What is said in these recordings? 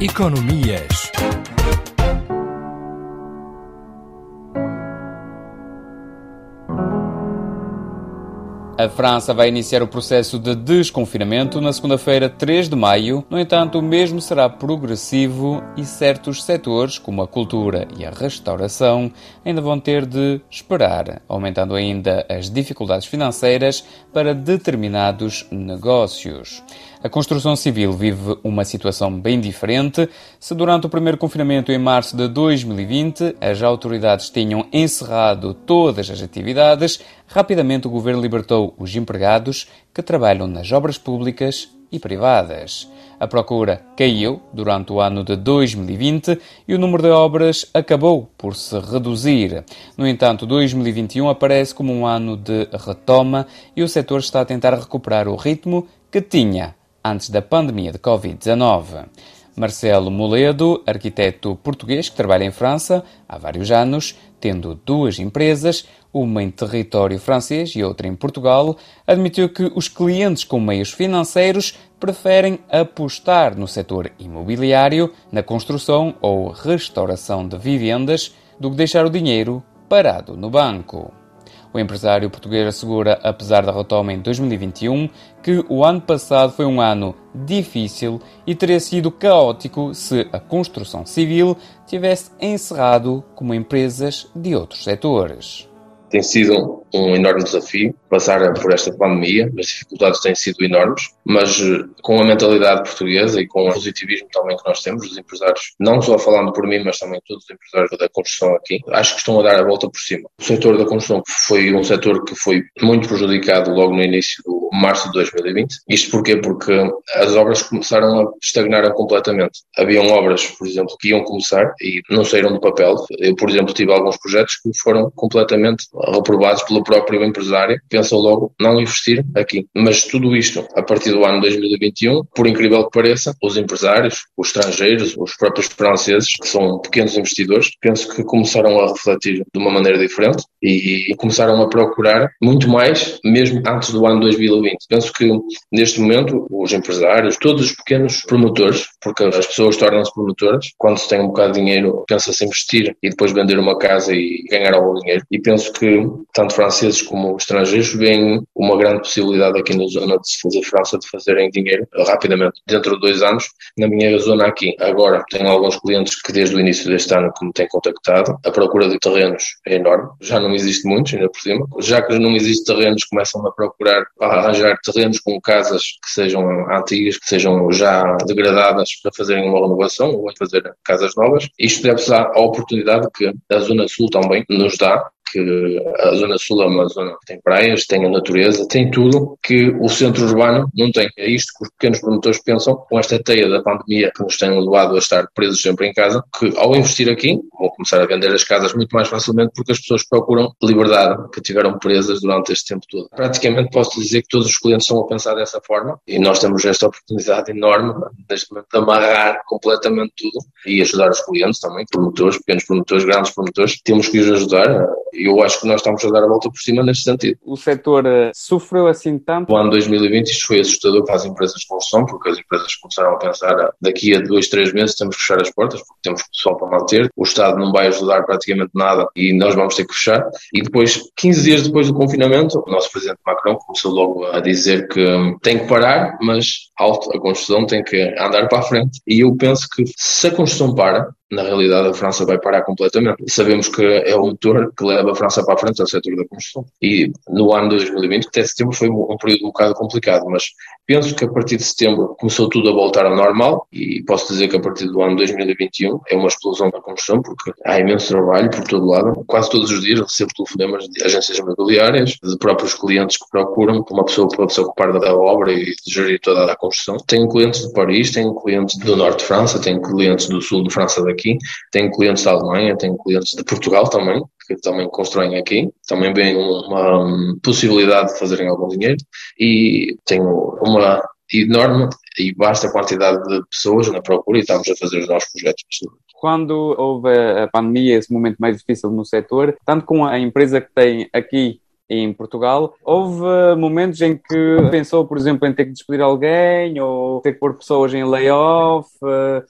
Economias. A França vai iniciar o processo de desconfinamento na segunda-feira, 3 de maio. No entanto, o mesmo será progressivo e certos setores, como a cultura e a restauração, ainda vão ter de esperar, aumentando ainda as dificuldades financeiras para determinados negócios. A construção civil vive uma situação bem diferente. Se durante o primeiro confinamento em março de 2020 as autoridades tinham encerrado todas as atividades, rapidamente o governo libertou os empregados que trabalham nas obras públicas e privadas. A procura caiu durante o ano de 2020 e o número de obras acabou por se reduzir. No entanto, 2021 aparece como um ano de retoma e o setor está a tentar recuperar o ritmo que tinha antes da pandemia de Covid-19. Marcelo Moledo, arquiteto português que trabalha em França há vários anos, tendo duas empresas, uma em território francês e outra em Portugal, admitiu que os clientes com meios financeiros preferem apostar no setor imobiliário, na construção ou restauração de vivendas, do que deixar o dinheiro parado no banco. O empresário português assegura, apesar da retoma em 2021, que o ano passado foi um ano difícil e teria sido caótico se a construção civil tivesse encerrado como empresas de outros setores. Tem sido um enorme desafio passar por esta pandemia, as dificuldades têm sido enormes, mas eh, com a mentalidade portuguesa e com o positivismo também que nós temos, os empresários, não só falando por mim, mas também todos os empresários da construção aqui, acho que estão a dar a volta por cima. O setor da construção foi um setor que foi muito prejudicado logo no início do março de 2020. Isto porquê? Porque as obras começaram a estagnar completamente. Haviam obras, por exemplo, que iam começar e não saíram do papel. Eu, por exemplo, tive alguns projetos que foram completamente reprovados pelo próprio empresário, pensou logo não investir aqui. Mas tudo isto, a partir do ano 2021, por incrível que pareça, os empresários, os estrangeiros, os próprios franceses, que são pequenos investidores, penso que começaram a refletir de uma maneira diferente e começaram a procurar muito mais, mesmo antes do ano 2020. Penso que neste momento os empresários, todos os pequenos promotores, porque as pessoas tornam-se promotoras, quando se tem um bocado de dinheiro, pensa-se investir e depois vender uma casa e ganhar algum dinheiro. E penso que tanto franceses como estrangeiros veem uma grande possibilidade aqui na zona de se fazer França, de fazerem dinheiro rapidamente, dentro de dois anos, na minha zona aqui. Agora, tenho alguns clientes que desde o início deste ano que me têm contactado, a procura de terrenos é enorme, já não existe muitos, ainda por cima. Já que não existe terrenos, começam a procurar para arranjar terrenos com casas que sejam antigas, que sejam já degradadas para fazerem uma renovação ou fazer casas novas. Isto deve-se à oportunidade que a Zona Sul também nos dá que a Zona Sul é uma zona que tem praias, tem a natureza, tem tudo que o centro urbano não tem. É isto que os pequenos promotores pensam com esta teia da pandemia que nos tem levado a estar presos sempre em casa, que ao investir aqui vão começar a vender as casas muito mais facilmente porque as pessoas procuram liberdade que tiveram presas durante este tempo todo. Praticamente posso dizer que todos os clientes estão a pensar dessa forma e nós temos esta oportunidade enorme de amarrar completamente tudo e ajudar os clientes também, promotores, pequenos promotores, grandes promotores. Temos que os ajudar eu acho que nós estamos a dar a volta por cima neste sentido. O setor uh, sofreu assim tanto? O ano 2020 isto foi assustador para as empresas de construção, porque as empresas começaram a pensar ah, daqui a dois, três meses temos que fechar as portas, porque temos pessoal para manter, o Estado não vai ajudar praticamente nada e nós vamos ter que fechar. E depois, 15 dias depois do confinamento, o nosso presidente Macron começou logo a dizer que hum, tem que parar, mas alto, a construção tem que andar para a frente. E eu penso que se a construção para, na realidade a França vai parar completamente. Sabemos que é o motor que leva a França para a frente, é o setor da construção. E no ano 2020, até setembro, foi um período um bocado complicado, mas penso que a partir de setembro começou tudo a voltar ao normal e posso dizer que a partir do ano 2021 é uma explosão da construção, porque há imenso trabalho por todo lado. Quase todos os dias recebo telefonemas de agências imobiliárias, de próprios clientes que procuram uma pessoa para se ocupar da obra e de gerir toda a construção. Tenho clientes de Paris, tenho clientes do norte de França, tenho clientes do sul de França daqui aqui. Tenho clientes da Alemanha, tenho clientes de Portugal também, que também constroem aqui. Também vem uma possibilidade de fazerem algum dinheiro. E tenho uma enorme e vasta quantidade de pessoas na procura e estamos a fazer os nossos projetos. Quando houve a pandemia, esse momento mais difícil no setor, tanto com a empresa que tem aqui em Portugal. Houve momentos em que pensou, por exemplo, em ter que despedir alguém ou ter que pôr pessoas em layoff.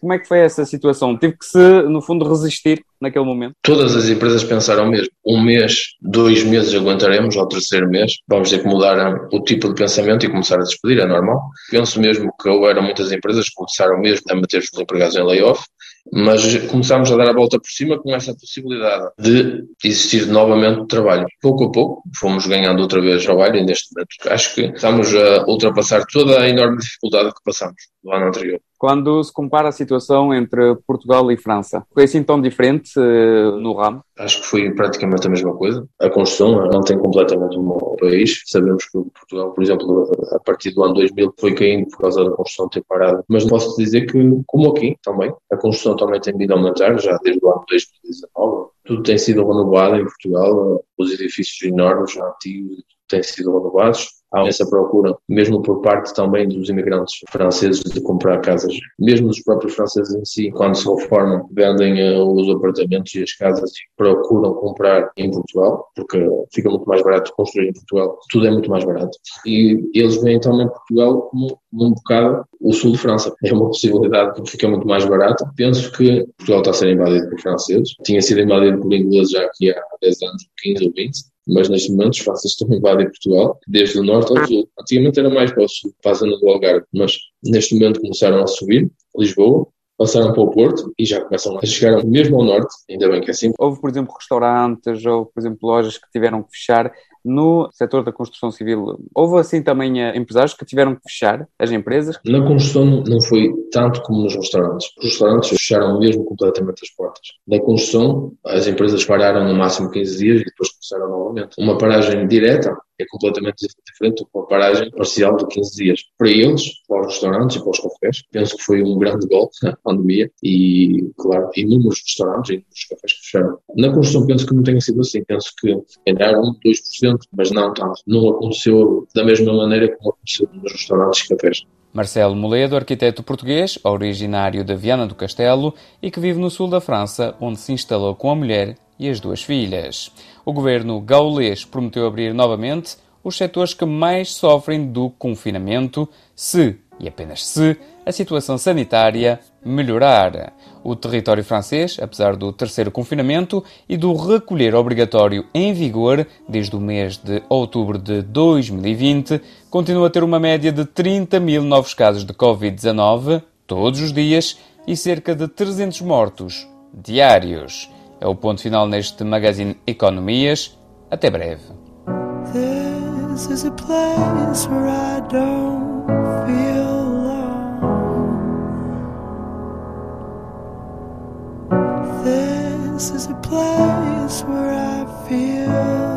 Como é que foi essa situação? Teve que se, no fundo, resistir naquele momento? Todas as empresas pensaram mesmo. Um mês, dois meses aguentaremos, ao terceiro mês vamos ter que mudar o tipo de pensamento e começar a despedir, é normal. Penso mesmo que houveram muitas empresas que começaram mesmo a meter os empregados em layoff, mas começámos a dar a volta por cima com essa possibilidade de existir novamente trabalho. Pouco a pouco fomos ganhando outra vez trabalho e neste momento acho que estamos a ultrapassar toda a enorme dificuldade que passamos no ano anterior. Quando se compara a situação entre Portugal e França, foi assim tão diferente uh, no ramo? Acho que foi praticamente a mesma coisa. A construção não tem completamente o país. Sabemos que Portugal, por exemplo, a partir do ano 2000 foi caindo por causa da construção ter parado. Mas posso dizer que, como aqui também, a construção também tem vindo a aumentar já desde o ano 2019. Tudo tem sido renovado em Portugal, os edifícios enormes, antigos, têm sido renovados há essa procura, mesmo por parte também dos imigrantes franceses, de comprar casas. Mesmo os próprios franceses em si, quando se reformam, vendem uh, os apartamentos e as casas e procuram comprar em Portugal, porque fica muito mais barato construir em Portugal. Tudo é muito mais barato. E eles veem também Portugal como um bocado o sul de França. É uma possibilidade porque fica muito mais barato. Penso que Portugal está a ser invadido por franceses. Tinha sido invadido por ingleses já aqui há 10 anos, 15 ou 20 mas neste momento os franceses estão a invadir Portugal, desde o norte ao sul. Antigamente era mais para o sul, para a zona do Algarve, mas neste momento começaram a subir, Lisboa, passaram para o Porto e já começam a chegar mesmo ao norte, ainda bem que é assim. Houve, por exemplo, restaurantes ou, por exemplo, lojas que tiveram que fechar no setor da construção civil. Houve assim também eh, empresários que tiveram que fechar as empresas? Na construção não foi tanto como nos restaurantes. Os restaurantes fecharam mesmo completamente as portas. Na construção, as empresas pararam no máximo 15 dias e depois começaram novamente. Uma paragem direta é completamente diferente que uma paragem parcial de 15 dias. Para eles, para os restaurantes e para os cafés, penso que foi um grande golpe na pandemia e, claro, inúmeros restaurantes e inúmeros cafés que fecharam. Na construção penso que não tenha sido assim. Penso que ganharam 1, 2%, mas não tanto. Não aconteceu da mesma maneira como aconteceu nos restaurantes e cafés. Marcelo Moledo, arquiteto português, originário da Viana do Castelo e que vive no sul da França, onde se instalou com a mulher e as duas filhas. O governo gaulês prometeu abrir novamente os setores que mais sofrem do confinamento, se, e apenas se, a situação sanitária melhorar. O território francês, apesar do terceiro confinamento e do recolher obrigatório em vigor desde o mês de outubro de 2020, continua a ter uma média de 30 mil novos casos de Covid-19 todos os dias e cerca de 300 mortos diários. É o ponto final neste Magazine Economias. Até breve. This is a place where I feel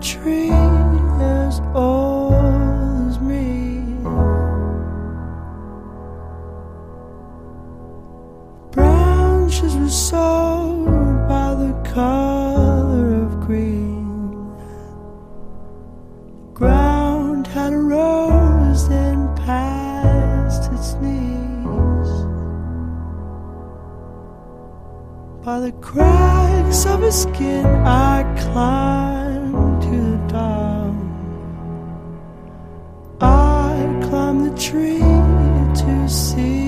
tree as old as me. Branches were sold by the color of green. The Ground had rose and passed its knees by the cracks of its skin. I climbed. Tree to see